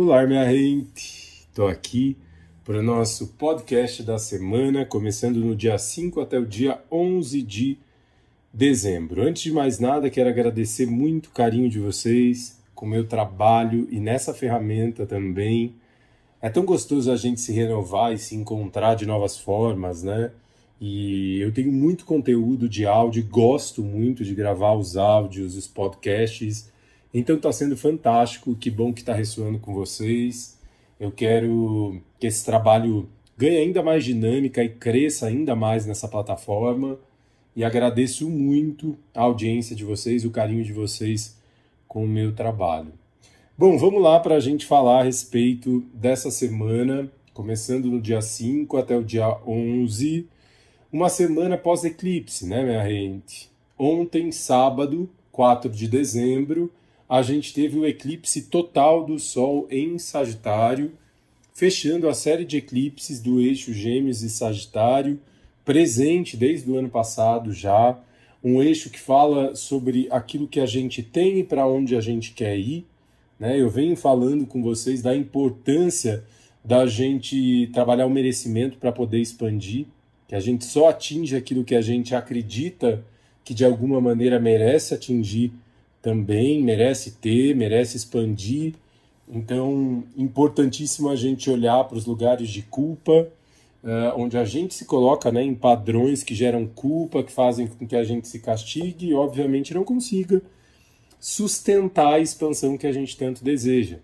Olá, minha gente! Estou aqui para o nosso podcast da semana, começando no dia 5 até o dia 11 de dezembro. Antes de mais nada, quero agradecer muito o carinho de vocês com o meu trabalho e nessa ferramenta também. É tão gostoso a gente se renovar e se encontrar de novas formas, né? E eu tenho muito conteúdo de áudio, gosto muito de gravar os áudios, os podcasts então está sendo fantástico, que bom que está ressoando com vocês. Eu quero que esse trabalho ganhe ainda mais dinâmica e cresça ainda mais nessa plataforma. E agradeço muito a audiência de vocês, o carinho de vocês com o meu trabalho. Bom, vamos lá para a gente falar a respeito dessa semana, começando no dia 5 até o dia 11, uma semana pós-eclipse, né, minha gente? Ontem, sábado, 4 de dezembro, a gente teve o eclipse total do Sol em Sagitário, fechando a série de eclipses do eixo Gêmeos e Sagitário, presente desde o ano passado já, um eixo que fala sobre aquilo que a gente tem e para onde a gente quer ir. Né? Eu venho falando com vocês da importância da gente trabalhar o merecimento para poder expandir, que a gente só atinge aquilo que a gente acredita que de alguma maneira merece atingir também merece ter, merece expandir. Então, importantíssimo a gente olhar para os lugares de culpa, uh, onde a gente se coloca né, em padrões que geram culpa, que fazem com que a gente se castigue e, obviamente, não consiga sustentar a expansão que a gente tanto deseja.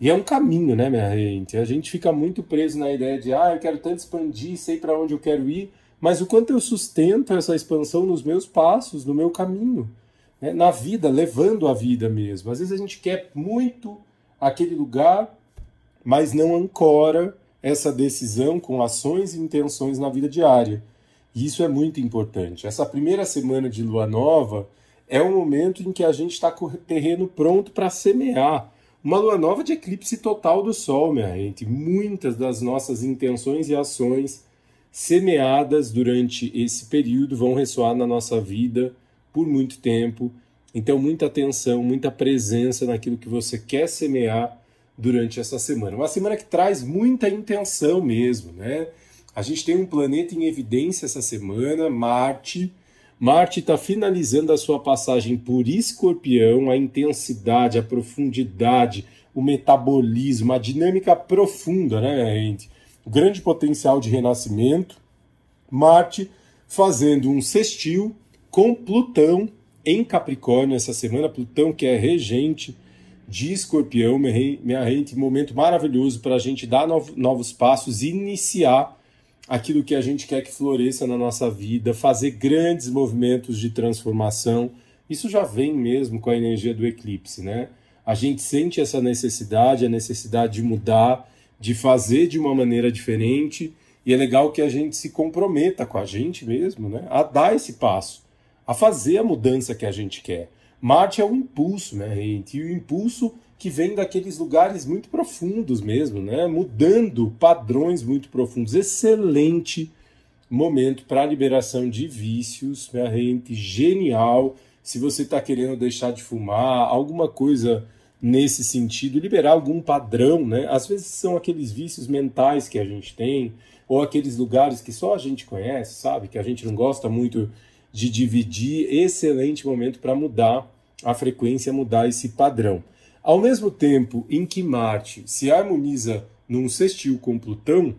E é um caminho, né, minha gente? A gente fica muito preso na ideia de, ah, eu quero tanto expandir, sei para onde eu quero ir, mas o quanto eu sustento essa expansão nos meus passos, no meu caminho né, na vida, levando a vida mesmo. Às vezes a gente quer muito aquele lugar, mas não ancora essa decisão com ações e intenções na vida diária. E isso é muito importante. Essa primeira semana de lua nova é o momento em que a gente está com o terreno pronto para semear. Uma lua nova de eclipse total do Sol, minha gente. Muitas das nossas intenções e ações semeadas durante esse período vão ressoar na nossa vida por muito tempo. Então, muita atenção, muita presença naquilo que você quer semear durante essa semana. Uma semana que traz muita intenção mesmo, né? A gente tem um planeta em evidência essa semana, Marte. Marte está finalizando a sua passagem por Escorpião, a intensidade, a profundidade, o metabolismo, a dinâmica profunda, né, gente? O grande potencial de renascimento. Marte fazendo um sextil com Plutão em Capricórnio essa semana. Plutão, que é regente de Escorpião, minha gente, momento maravilhoso para a gente dar novos passos iniciar aquilo que a gente quer que floresça na nossa vida, fazer grandes movimentos de transformação. Isso já vem mesmo com a energia do eclipse, né? A gente sente essa necessidade, a necessidade de mudar, de fazer de uma maneira diferente, e é legal que a gente se comprometa com a gente mesmo, né? A dar esse passo a fazer a mudança que a gente quer. Marte é o impulso, né, gente? E o impulso que vem daqueles lugares muito profundos mesmo, né? Mudando padrões muito profundos. Excelente momento para a liberação de vícios, minha gente, genial. Se você está querendo deixar de fumar, alguma coisa nesse sentido, liberar algum padrão, né? Às vezes são aqueles vícios mentais que a gente tem, ou aqueles lugares que só a gente conhece, sabe? Que a gente não gosta muito de dividir, excelente momento para mudar a frequência, mudar esse padrão. Ao mesmo tempo em que Marte se harmoniza num sextil com Plutão,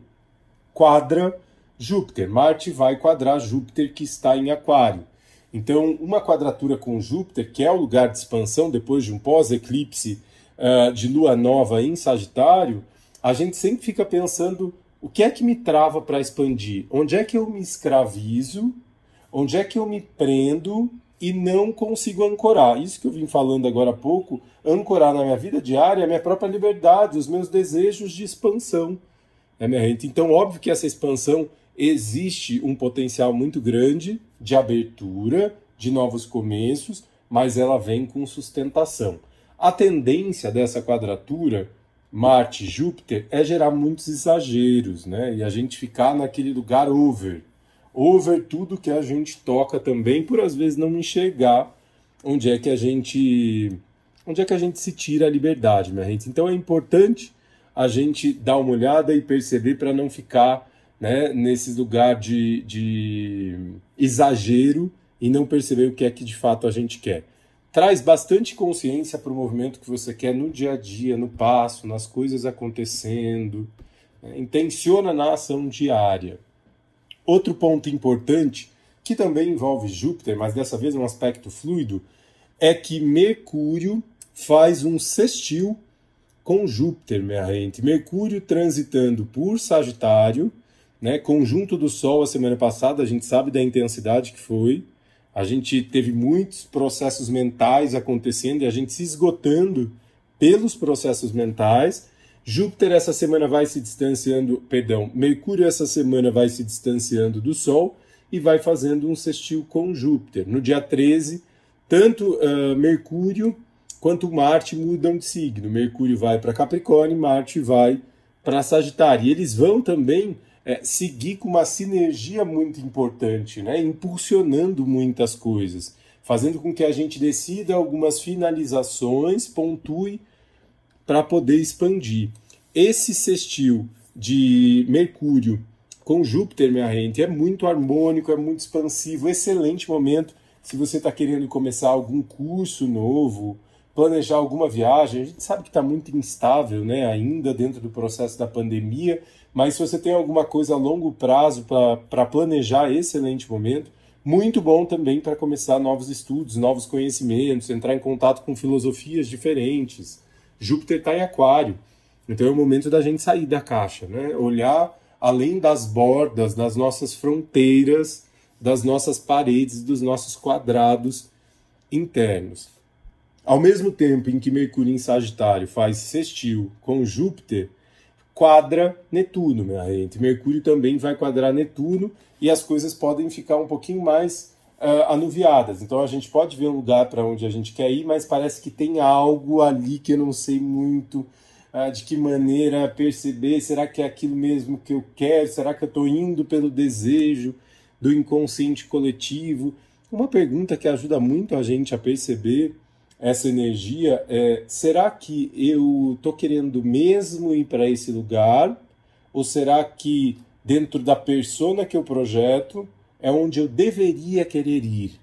quadra Júpiter. Marte vai quadrar Júpiter que está em Aquário. Então, uma quadratura com Júpiter, que é o lugar de expansão depois de um pós-eclipse uh, de lua nova em Sagitário, a gente sempre fica pensando o que é que me trava para expandir? Onde é que eu me escravizo Onde é que eu me prendo e não consigo ancorar? Isso que eu vim falando agora há pouco, ancorar na minha vida diária a minha própria liberdade, os meus desejos de expansão. É minha gente. Então, óbvio que essa expansão existe um potencial muito grande de abertura, de novos começos, mas ela vem com sustentação. A tendência dessa quadratura Marte-Júpiter é gerar muitos exageros, né? E a gente ficar naquele lugar over, over tudo que a gente toca também, por às vezes não enxergar onde é que a gente onde é que a gente se tira a liberdade, minha gente? Então é importante a gente dar uma olhada e perceber para não ficar né, nesse lugar de, de exagero e não perceber o que é que de fato a gente quer. Traz bastante consciência para o movimento que você quer no dia a dia, no passo, nas coisas acontecendo. Né? Intenciona na ação diária. Outro ponto importante, que também envolve Júpiter, mas dessa vez é um aspecto fluido, é que Mercúrio faz um sextil com Júpiter, minha gente. Mercúrio transitando por Sagitário, né, conjunto do Sol a semana passada, a gente sabe da intensidade que foi. A gente teve muitos processos mentais acontecendo e a gente se esgotando pelos processos mentais. Júpiter essa semana vai se distanciando, perdão, Mercúrio essa semana vai se distanciando do Sol e vai fazendo um sextil com Júpiter. No dia 13, tanto uh, Mercúrio quanto Marte mudam de signo. Mercúrio vai para Capricórnio, Marte vai para Sagitário. E eles vão também é, seguir com uma sinergia muito importante, né? impulsionando muitas coisas, fazendo com que a gente decida algumas finalizações, pontue para poder expandir. Esse sextil de Mercúrio com Júpiter, minha gente, é muito harmônico, é muito expansivo, excelente momento se você está querendo começar algum curso novo, planejar alguma viagem. A gente sabe que está muito instável né, ainda dentro do processo da pandemia, mas se você tem alguma coisa a longo prazo para planejar, excelente momento. Muito bom também para começar novos estudos, novos conhecimentos, entrar em contato com filosofias diferentes. Júpiter está em Aquário, então é o momento da gente sair da caixa, né? olhar além das bordas, das nossas fronteiras, das nossas paredes, dos nossos quadrados internos. Ao mesmo tempo em que Mercúrio em Sagitário faz sextil com Júpiter, quadra Netuno, minha gente. Mercúrio também vai quadrar Netuno e as coisas podem ficar um pouquinho mais uh, anuviadas. Então a gente pode ver um lugar para onde a gente quer ir, mas parece que tem algo ali que eu não sei muito uh, de que maneira perceber. Será que é aquilo mesmo que eu quero? Será que eu estou indo pelo desejo do inconsciente coletivo? Uma pergunta que ajuda muito a gente a perceber essa energia é: será que eu estou querendo mesmo ir para esse lugar? Ou será que dentro da persona que eu projeto é onde eu deveria querer ir?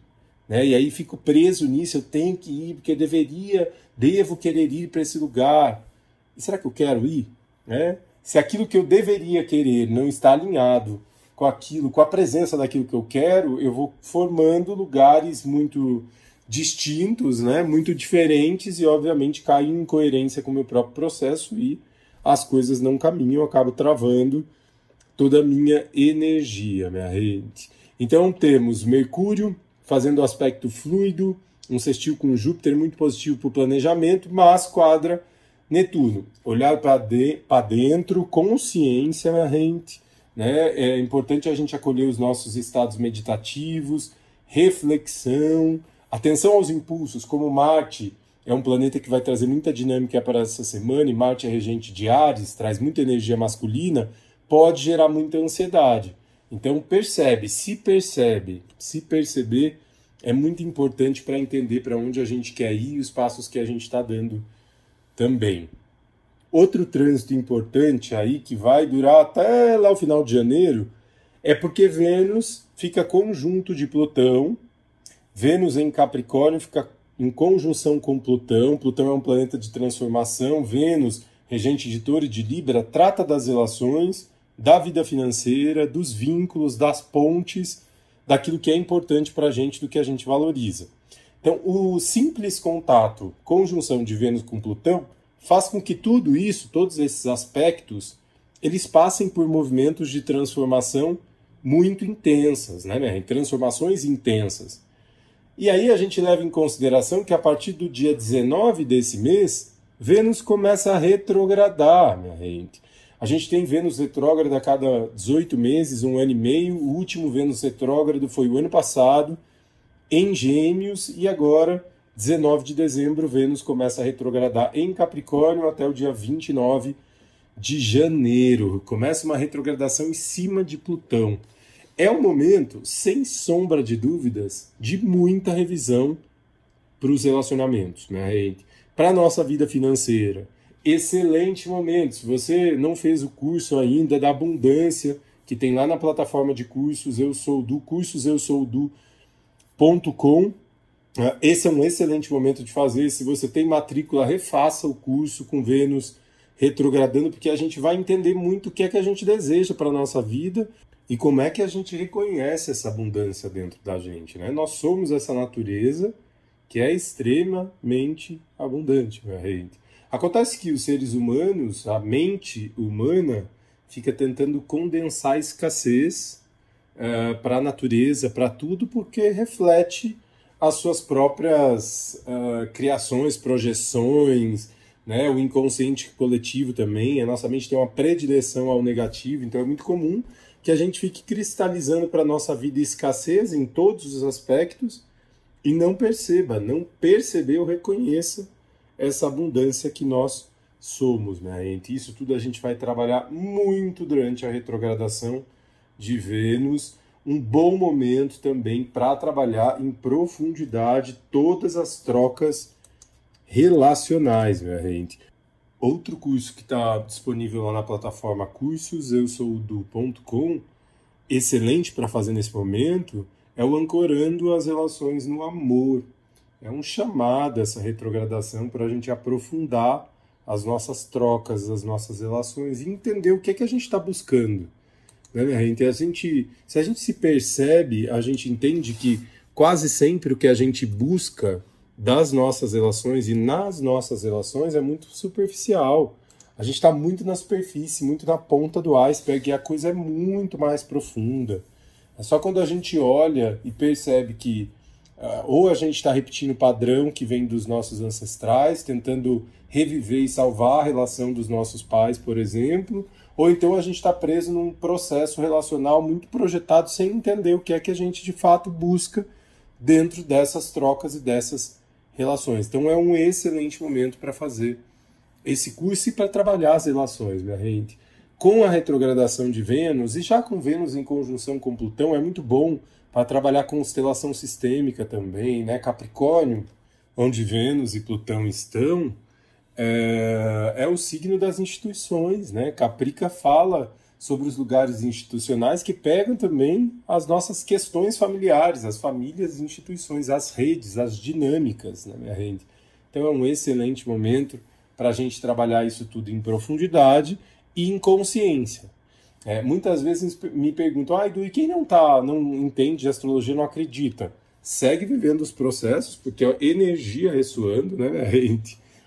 Né? E aí fico preso nisso, eu tenho que ir, porque eu deveria, devo querer ir para esse lugar. E será que eu quero ir? Né? Se aquilo que eu deveria querer não está alinhado com aquilo, com a presença daquilo que eu quero, eu vou formando lugares muito distintos, né, muito diferentes e obviamente caem em incoerência com o meu próprio processo e as coisas não caminham, eu acabo travando toda a minha energia, minha rede. Então temos Mercúrio fazendo aspecto fluido, um sextil com Júpiter muito positivo para o planejamento, mas quadra Netuno. Olhar para de, dentro, consciência, minha gente. Né? É importante a gente acolher os nossos estados meditativos, reflexão, Atenção aos impulsos, como Marte é um planeta que vai trazer muita dinâmica para essa semana, e Marte é regente de Ares, traz muita energia masculina, pode gerar muita ansiedade. Então percebe, se percebe, se perceber é muito importante para entender para onde a gente quer ir e os passos que a gente está dando também. Outro trânsito importante aí que vai durar até lá o final de janeiro é porque Vênus fica conjunto de Plutão Vênus em Capricórnio fica em conjunção com Plutão. Plutão é um planeta de transformação. Vênus, regente de Touro e de Libra, trata das relações, da vida financeira, dos vínculos, das pontes, daquilo que é importante para a gente, do que a gente valoriza. Então, o simples contato, conjunção de Vênus com Plutão, faz com que tudo isso, todos esses aspectos, eles passem por movimentos de transformação muito intensas, né? Transformações intensas. E aí a gente leva em consideração que a partir do dia 19 desse mês, Vênus começa a retrogradar, minha gente. A gente tem Vênus retrógrada a cada 18 meses, um ano e meio. O último Vênus retrógrado foi o ano passado, em Gêmeos, e agora, 19 de dezembro, Vênus começa a retrogradar em Capricórnio até o dia 29 de janeiro. Começa uma retrogradação em cima de Plutão é um momento, sem sombra de dúvidas, de muita revisão para os relacionamentos, né? para a nossa vida financeira. Excelente momento. Se você não fez o curso ainda da abundância, que tem lá na plataforma de cursos Eu Sou Do, cursoseusoudo.com, ah, esse é um excelente momento de fazer. Se você tem matrícula, refaça o curso com Vênus retrogradando, porque a gente vai entender muito o que é que a gente deseja para a nossa vida e como é que a gente reconhece essa abundância dentro da gente. Né? Nós somos essa natureza que é extremamente abundante, minha gente. Acontece que os seres humanos, a mente humana, fica tentando condensar a escassez uh, para a natureza, para tudo, porque reflete as suas próprias uh, criações, projeções, né? o inconsciente coletivo também. A nossa mente tem uma predileção ao negativo, então é muito comum que a gente fique cristalizando para a nossa vida escassez em todos os aspectos e não perceba, não perceber ou reconheça essa abundância que nós somos, né? E isso tudo a gente vai trabalhar muito durante a retrogradação de Vênus. Um bom momento também para trabalhar em profundidade todas as trocas relacionais, minha gente. Outro curso que está disponível lá na plataforma cursoseuSoudo.com, excelente para fazer nesse momento, é o Ancorando as Relações no Amor. É um chamado essa retrogradação para a gente aprofundar as nossas trocas, as nossas relações e entender o que é que a gente está buscando. Né, minha gente? A gente? Se a gente se percebe, a gente entende que quase sempre o que a gente busca das nossas relações e nas nossas relações é muito superficial. A gente está muito na superfície, muito na ponta do iceberg e a coisa é muito mais profunda. É só quando a gente olha e percebe que ou a gente está repetindo o padrão que vem dos nossos ancestrais, tentando reviver e salvar a relação dos nossos pais, por exemplo, ou então a gente está preso num processo relacional muito projetado sem entender o que é que a gente de fato busca dentro dessas trocas e dessas relações. Então é um excelente momento para fazer esse curso e para trabalhar as relações, minha gente. Com a retrogradação de Vênus, e já com Vênus em conjunção com Plutão, é muito bom para trabalhar constelação sistêmica também, né? Capricórnio, onde Vênus e Plutão estão, é, é o signo das instituições, né? Caprica fala sobre os lugares institucionais que pegam também as nossas questões familiares, as famílias instituições, as redes, as dinâmicas, né, minha rede. Então é um excelente momento para a gente trabalhar isso tudo em profundidade e em consciência. É, muitas vezes me perguntam, ah, Edu, e quem não tá, não entende de astrologia, não acredita? Segue vivendo os processos, porque é energia ressoando, né?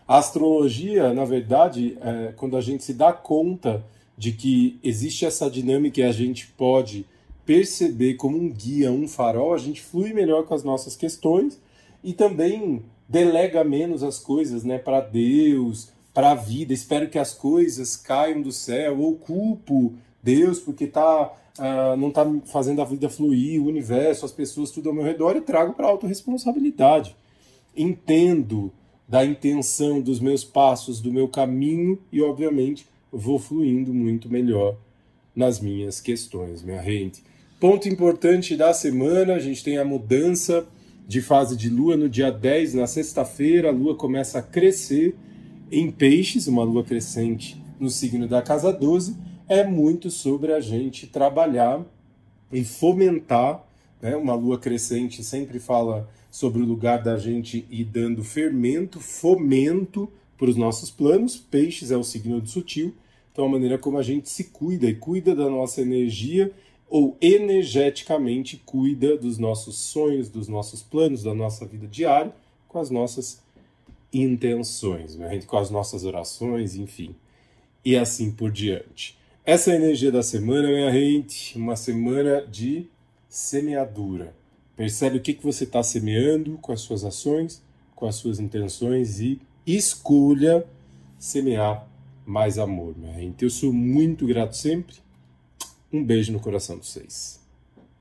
A astrologia, na verdade, é, quando a gente se dá conta de que existe essa dinâmica e a gente pode perceber como um guia, um farol, a gente flui melhor com as nossas questões e também delega menos as coisas né, para Deus, para a vida. Espero que as coisas caiam do céu, ou culpo Deus porque tá, uh, não está fazendo a vida fluir, o universo, as pessoas, tudo ao meu redor, e trago para a autorresponsabilidade. Entendo da intenção dos meus passos, do meu caminho e, obviamente, vou fluindo muito melhor nas minhas questões, minha gente. Ponto importante da semana, a gente tem a mudança de fase de lua no dia 10, na sexta-feira, a lua começa a crescer em peixes, uma lua crescente no signo da casa 12, é muito sobre a gente trabalhar e fomentar, né? uma lua crescente sempre fala sobre o lugar da gente ir dando fermento, fomento para os nossos planos, peixes é o signo do sutil, então, a maneira como a gente se cuida e cuida da nossa energia ou energeticamente cuida dos nossos sonhos, dos nossos planos, da nossa vida diária, com as nossas intenções, né? com as nossas orações, enfim, e assim por diante. Essa é a energia da semana, minha gente, uma semana de semeadura. Percebe o que, que você está semeando com as suas ações, com as suas intenções e escolha semear mais amor, minha gente. Eu sou muito grato sempre. Um beijo no coração de vocês.